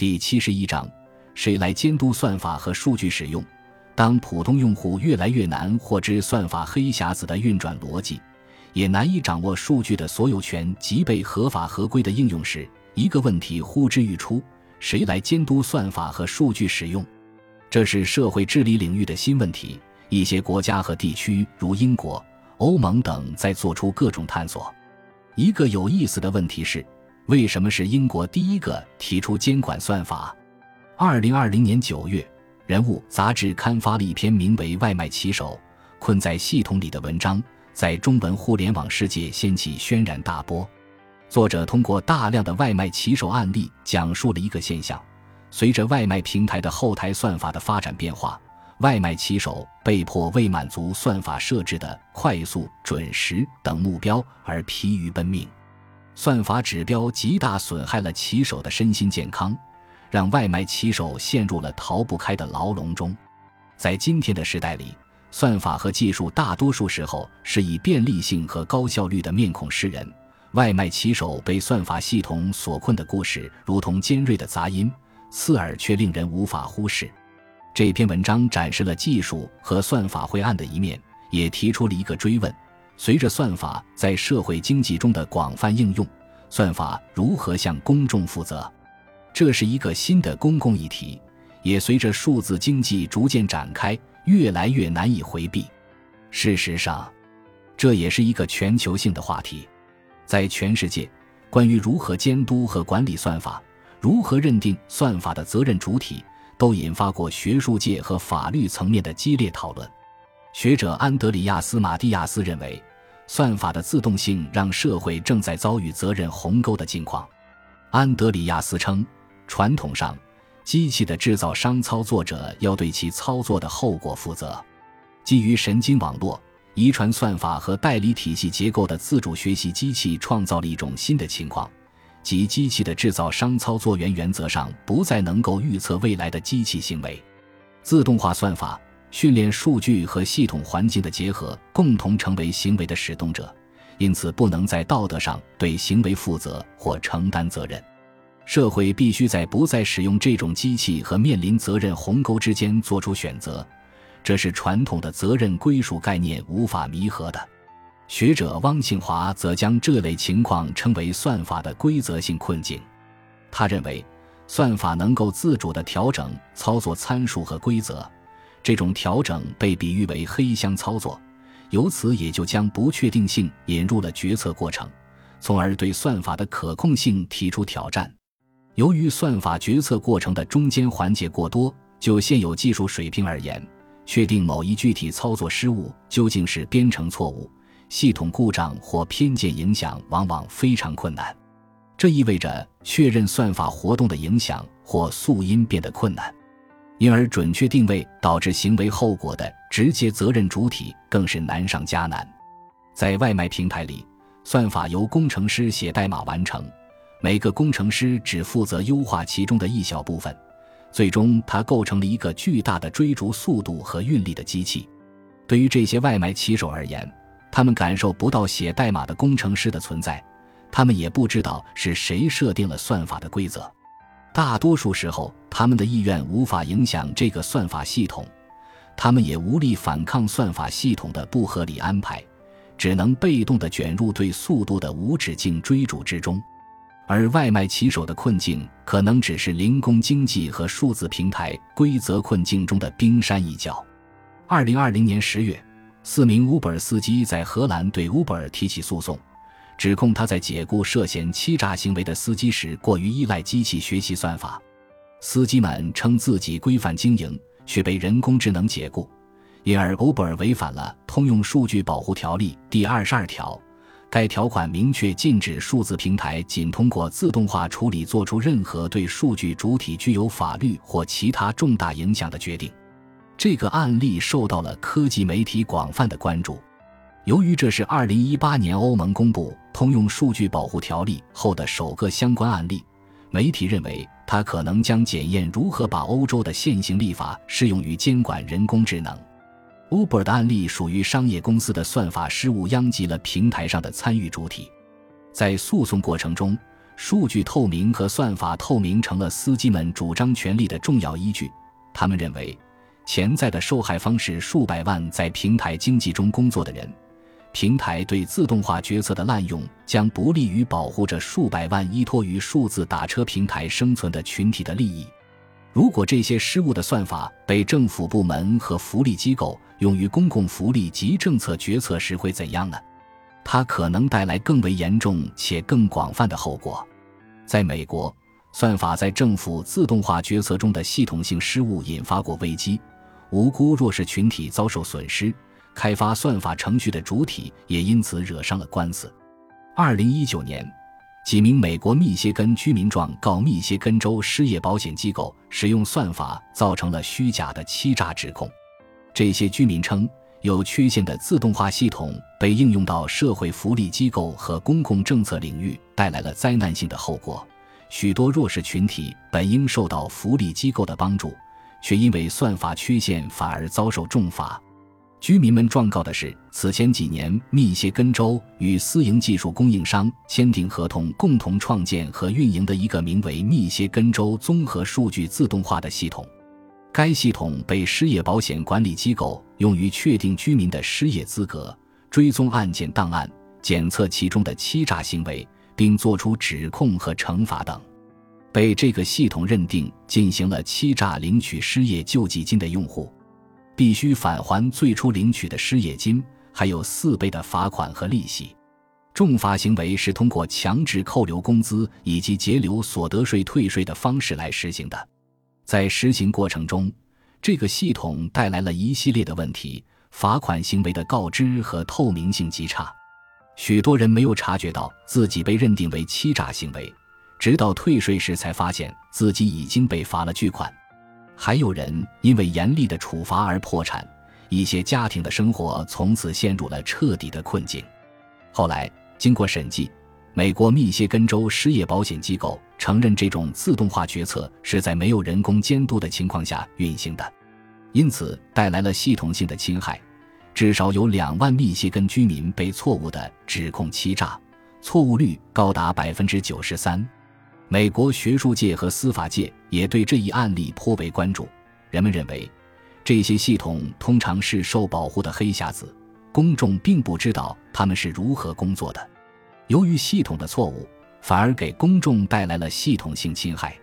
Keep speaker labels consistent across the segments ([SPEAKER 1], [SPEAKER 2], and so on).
[SPEAKER 1] 第七十一章：谁来监督算法和数据使用？当普通用户越来越难获知算法黑匣子的运转逻辑，也难以掌握数据的所有权及被合法合规的应用时，一个问题呼之欲出：谁来监督算法和数据使用？这是社会治理领域的新问题。一些国家和地区，如英国、欧盟等，在做出各种探索。一个有意思的问题是：为什么是英国第一个提出监管算法？二零二零年九月，《人物》杂志刊发了一篇名为《外卖骑手困在系统里》的文章，在中文互联网世界掀起轩然大波。作者通过大量的外卖骑手案例，讲述了一个现象：随着外卖平台的后台算法的发展变化。外卖骑手被迫为满足算法设置的快速、准时等目标而疲于奔命，算法指标极大损害了骑手的身心健康，让外卖骑手陷入了逃不开的牢笼中。在今天的时代里，算法和技术大多数时候是以便利性和高效率的面孔示人。外卖骑手被算法系统所困的故事，如同尖锐的杂音，刺耳却令人无法忽视。这篇文章展示了技术和算法灰暗的一面，也提出了一个追问：随着算法在社会经济中的广泛应用，算法如何向公众负责？这是一个新的公共议题，也随着数字经济逐渐展开，越来越难以回避。事实上，这也是一个全球性的话题。在全世界，关于如何监督和管理算法，如何认定算法的责任主体。都引发过学术界和法律层面的激烈讨论。学者安德里亚斯·马蒂亚斯认为，算法的自动性让社会正在遭遇责任鸿沟的境况。安德里亚斯称，传统上，机器的制造商操作者要对其操作的后果负责。基于神经网络、遗传算法和代理体系结构的自主学习机器创造了一种新的情况。即机器的制造商操作员原则上不再能够预测未来的机器行为，自动化算法、训练数据和系统环境的结合共同成为行为的始动者，因此不能在道德上对行为负责或承担责任。社会必须在不再使用这种机器和面临责任鸿沟之间做出选择，这是传统的责任归属概念无法弥合的。学者汪庆华则将这类情况称为算法的规则性困境。他认为，算法能够自主地调整操作参数和规则，这种调整被比喻为黑箱操作，由此也就将不确定性引入了决策过程，从而对算法的可控性提出挑战。由于算法决策过程的中间环节过多，就现有技术水平而言，确定某一具体操作失误究竟是编程错误。系统故障或偏见影响往往非常困难，这意味着确认算法活动的影响或素因变得困难，因而准确定位导致行为后果的直接责任主体更是难上加难。在外卖平台里，算法由工程师写代码完成，每个工程师只负责优化其中的一小部分，最终它构成了一个巨大的追逐速度和运力的机器。对于这些外卖骑手而言，他们感受不到写代码的工程师的存在，他们也不知道是谁设定了算法的规则。大多数时候，他们的意愿无法影响这个算法系统，他们也无力反抗算法系统的不合理安排，只能被动地卷入对速度的无止境追逐之中。而外卖骑手的困境，可能只是零工经济和数字平台规则困境中的冰山一角。二零二零年十月。四名 Uber 司机在荷兰对 Uber 提起诉讼，指控他在解雇涉嫌欺诈行为的司机时过于依赖机器学习算法。司机们称自己规范经营，却被人工智能解雇，因而 Uber 违反了《通用数据保护条例》第二十二条。该条款明确禁止数字平台仅通过自动化处理做出任何对数据主体具有法律或其他重大影响的决定。这个案例受到了科技媒体广泛的关注，由于这是2018年欧盟公布《通用数据保护条例》后的首个相关案例，媒体认为它可能将检验如何把欧洲的现行立法适用于监管人工智能。Uber 的案例属于商业公司的算法失误殃及了平台上的参与主体，在诉讼过程中，数据透明和算法透明成了司机们主张权利的重要依据。他们认为，潜在的受害方是数百万在平台经济中工作的人。平台对自动化决策的滥用将不利于保护着数百万依托于数字打车平台生存的群体的利益。如果这些失误的算法被政府部门和福利机构用于公共福利及政策决策时，会怎样呢？它可能带来更为严重且更广泛的后果。在美国，算法在政府自动化决策中的系统性失误引发过危机，无辜弱势群体遭受损失。开发算法程序的主体也因此惹上了官司。二零一九年，几名美国密歇根居民状告密歇根州失业保险机构使用算法造成了虚假的欺诈指控。这些居民称，有缺陷的自动化系统被应用到社会福利机构和公共政策领域，带来了灾难性的后果。许多弱势群体本应受到福利机构的帮助，却因为算法缺陷反而遭受重罚。居民们状告的是，此前几年，密歇根州与私营技术供应商签订合同，共同创建和运营的一个名为“密歇根州综合数据自动化”的系统。该系统被失业保险管理机构用于确定居民的失业资格、追踪案件档案、检测其中的欺诈行为，并作出指控和惩罚等。被这个系统认定进行了欺诈领取失业救济金的用户。必须返还最初领取的失业金，还有四倍的罚款和利息。重罚行为是通过强制扣留工资以及截留所得税退税的方式来实行的。在实行过程中，这个系统带来了一系列的问题：罚款行为的告知和透明性极差，许多人没有察觉到自己被认定为欺诈行为，直到退税时才发现自己已经被罚了巨款。还有人因为严厉的处罚而破产，一些家庭的生活从此陷入了彻底的困境。后来经过审计，美国密歇根州失业保险机构承认这种自动化决策是在没有人工监督的情况下运行的，因此带来了系统性的侵害。至少有两万密歇根居民被错误的指控欺诈，错误率高达百分之九十三。美国学术界和司法界也对这一案例颇为关注。人们认为，这些系统通常是受保护的黑匣子，公众并不知道他们是如何工作的。由于系统的错误，反而给公众带来了系统性侵害。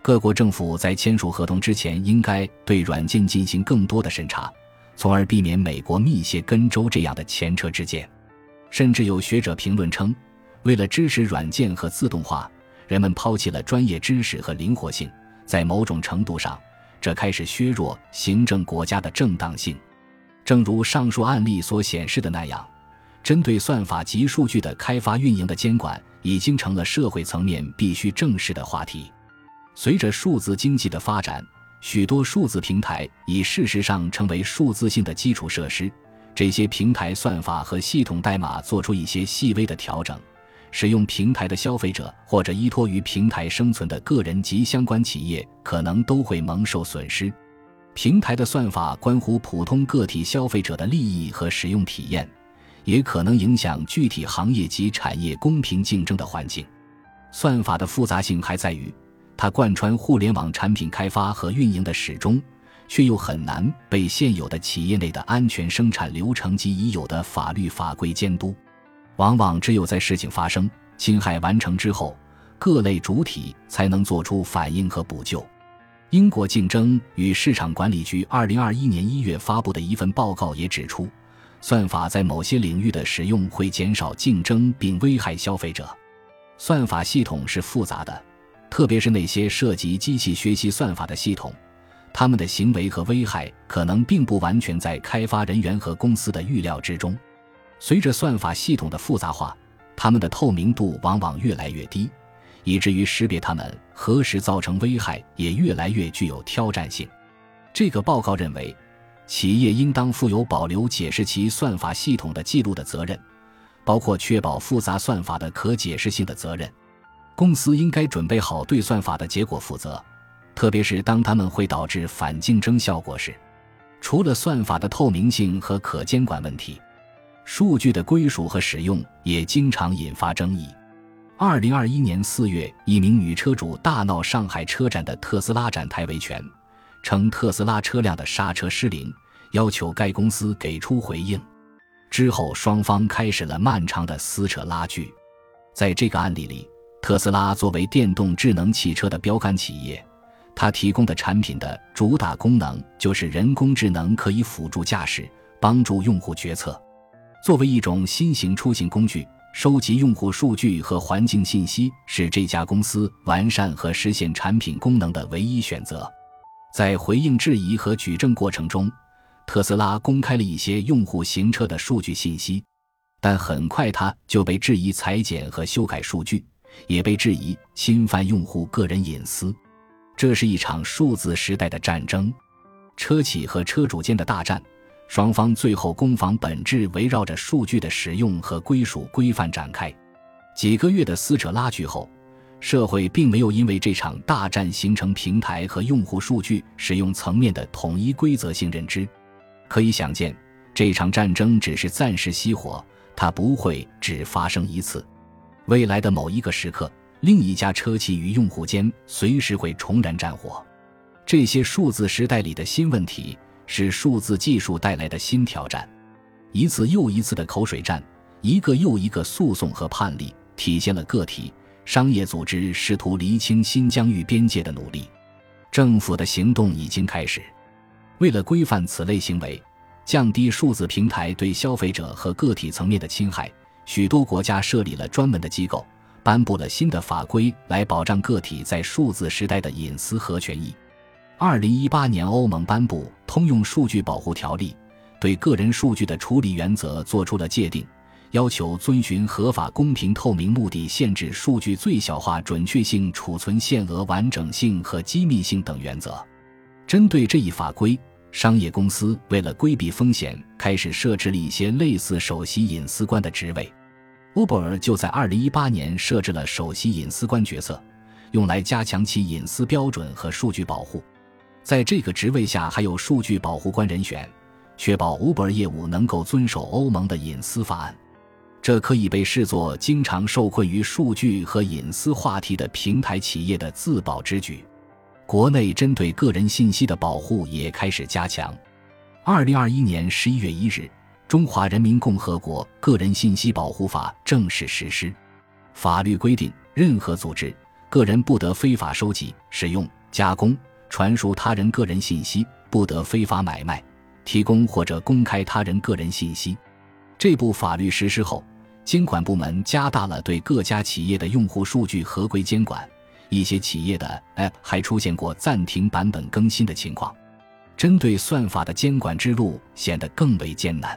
[SPEAKER 1] 各国政府在签署合同之前，应该对软件进行更多的审查，从而避免美国密歇根州这样的前车之鉴。甚至有学者评论称，为了支持软件和自动化。人们抛弃了专业知识和灵活性，在某种程度上，这开始削弱行政国家的正当性。正如上述案例所显示的那样，针对算法及数据的开发运营的监管已经成了社会层面必须正视的话题。随着数字经济的发展，许多数字平台已事实上成为数字性的基础设施。这些平台算法和系统代码做出一些细微的调整。使用平台的消费者或者依托于平台生存的个人及相关企业，可能都会蒙受损失。平台的算法关乎普通个体消费者的利益和使用体验，也可能影响具体行业及产业公平竞争的环境。算法的复杂性还在于，它贯穿互联网产品开发和运营的始终，却又很难被现有的企业内的安全生产流程及已有的法律法规监督。往往只有在事情发生、侵害完成之后，各类主体才能做出反应和补救。英国竞争与市场管理局二零二一年一月发布的一份报告也指出，算法在某些领域的使用会减少竞争并危害消费者。算法系统是复杂的，特别是那些涉及机器学习算法的系统，他们的行为和危害可能并不完全在开发人员和公司的预料之中。随着算法系统的复杂化，它们的透明度往往越来越低，以至于识别它们何时造成危害也越来越具有挑战性。这个报告认为，企业应当负有保留解释其算法系统的记录的责任，包括确保复杂算法的可解释性的责任。公司应该准备好对算法的结果负责，特别是当它们会导致反竞争效果时。除了算法的透明性和可监管问题。数据的归属和使用也经常引发争议。二零二一年四月，一名女车主大闹上海车展的特斯拉展台维权，称特斯拉车辆的刹车失灵，要求该公司给出回应。之后，双方开始了漫长的撕扯拉锯。在这个案例里，特斯拉作为电动智能汽车的标杆企业，它提供的产品的主打功能就是人工智能可以辅助驾驶，帮助用户决策。作为一种新型出行工具，收集用户数据和环境信息是这家公司完善和实现产品功能的唯一选择。在回应质疑和举证过程中，特斯拉公开了一些用户行车的数据信息，但很快他就被质疑裁剪和修改数据，也被质疑侵犯用户个人隐私。这是一场数字时代的战争，车企和车主间的大战，双方最后攻防本质围绕着数据的使用和归属规范展开。几个月的撕扯拉锯后，社会并没有因为这场大战形成平台和用户数据使用层面的统一规则性认知。可以想见，这场战争只是暂时熄火，它不会只发生一次。未来的某一个时刻，另一家车企与用户间随时会重燃战火。这些数字时代里的新问题，是数字技术带来的新挑战。一次又一次的口水战，一个又一个诉讼和判例，体现了个体、商业组织试图厘清新疆域边界的努力。政府的行动已经开始。为了规范此类行为，降低数字平台对消费者和个体层面的侵害，许多国家设立了专门的机构，颁布了新的法规来保障个体在数字时代的隐私和权益。二零一八年，欧盟颁布《通用数据保护条例》，对个人数据的处理原则作出了界定，要求遵循合法、公平、透明目的，限制数据最小化、准确性、储存限额、完整性和机密性等原则。针对这一法规，商业公司为了规避风险，开始设置了一些类似首席隐私官的职位。Uber 就在2018年设置了首席隐私官角色，用来加强其隐私标准和数据保护。在这个职位下，还有数据保护官人选，确保 Uber 业务能够遵守欧盟的隐私法案。这可以被视作经常受困于数据和隐私话题的平台企业的自保之举。国内针对个人信息的保护也开始加强。二零二一年十一月一日，《中华人民共和国个人信息保护法》正式实施。法律规定，任何组织、个人不得非法收集、使用、加工、传输他人个人信息，不得非法买卖、提供或者公开他人个人信息。这部法律实施后，监管部门加大了对各家企业的用户数据合规监管。一些企业的 App 还出现过暂停版本更新的情况，针对算法的监管之路显得更为艰难。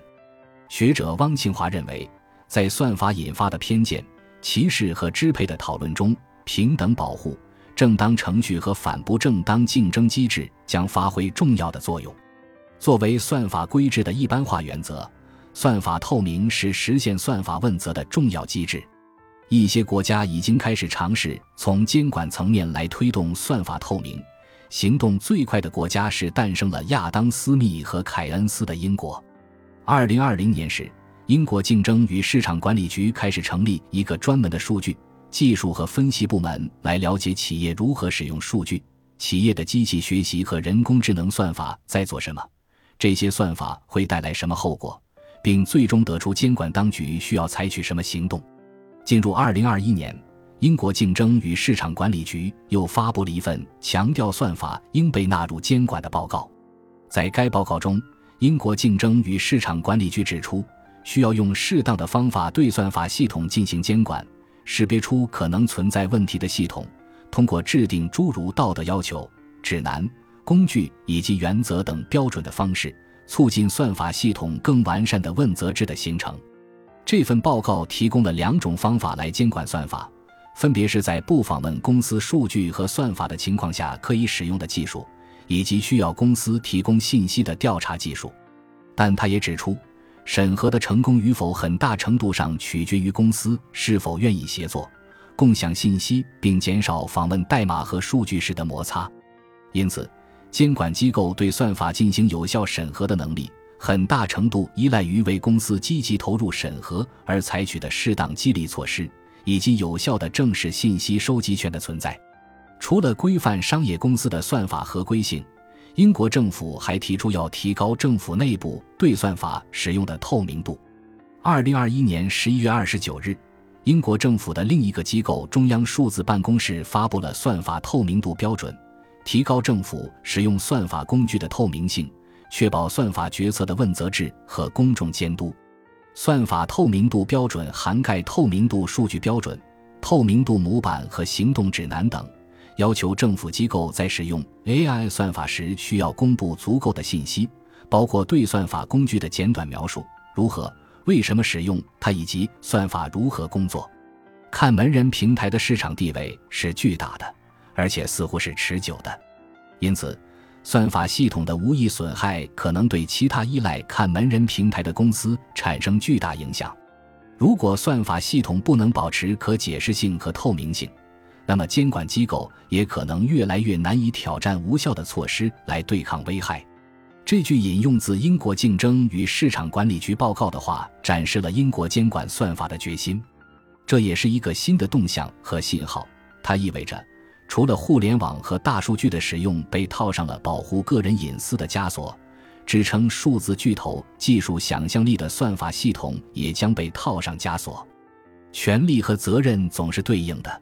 [SPEAKER 1] 学者汪庆华认为，在算法引发的偏见、歧视和支配的讨论中，平等保护、正当程序和反不正当竞争机制将发挥重要的作用。作为算法规制的一般化原则，算法透明是实现算法问责的重要机制。一些国家已经开始尝试从监管层面来推动算法透明。行动最快的国家是诞生了亚当·斯密和凯恩斯的英国。二零二零年时，英国竞争与市场管理局开始成立一个专门的数据技术和分析部门，来了解企业如何使用数据，企业的机器学习和人工智能算法在做什么，这些算法会带来什么后果，并最终得出监管当局需要采取什么行动。进入二零二一年，英国竞争与市场管理局又发布了一份强调算法应被纳入监管的报告。在该报告中，英国竞争与市场管理局指出，需要用适当的方法对算法系统进行监管，识别出可能存在问题的系统，通过制定诸如道德要求、指南、工具以及原则等标准的方式，促进算法系统更完善的问责制的形成。这份报告提供了两种方法来监管算法，分别是在不访问公司数据和算法的情况下可以使用的技术，以及需要公司提供信息的调查技术。但他也指出，审核的成功与否很大程度上取决于公司是否愿意协作、共享信息，并减少访问代码和数据时的摩擦。因此，监管机构对算法进行有效审核的能力。很大程度依赖于为公司积极投入审核而采取的适当激励措施，以及有效的正式信息收集权的存在。除了规范商业公司的算法合规性，英国政府还提出要提高政府内部对算法使用的透明度。二零二一年十一月二十九日，英国政府的另一个机构中央数字办公室发布了算法透明度标准，提高政府使用算法工具的透明性，确保算法决策的问责制和公众监督。算法透明度标准涵盖透明度数据标准、透明度模板和行动指南等。要求政府机构在使用 AI 算法时需要公布足够的信息，包括对算法工具的简短描述、如何、为什么使用它以及算法如何工作。看门人平台的市场地位是巨大的，而且似乎是持久的，因此，算法系统的无意损害可能对其他依赖看门人平台的公司产生巨大影响。如果算法系统不能保持可解释性和透明性，那么，监管机构也可能越来越难以挑战无效的措施来对抗危害。这句引用自英国竞争与市场管理局报告的话，展示了英国监管算法的决心。这也是一个新的动向和信号。它意味着，除了互联网和大数据的使用被套上了保护个人隐私的枷锁，支撑数字巨头技术想象力的算法系统也将被套上枷锁。权利和责任总是对应的。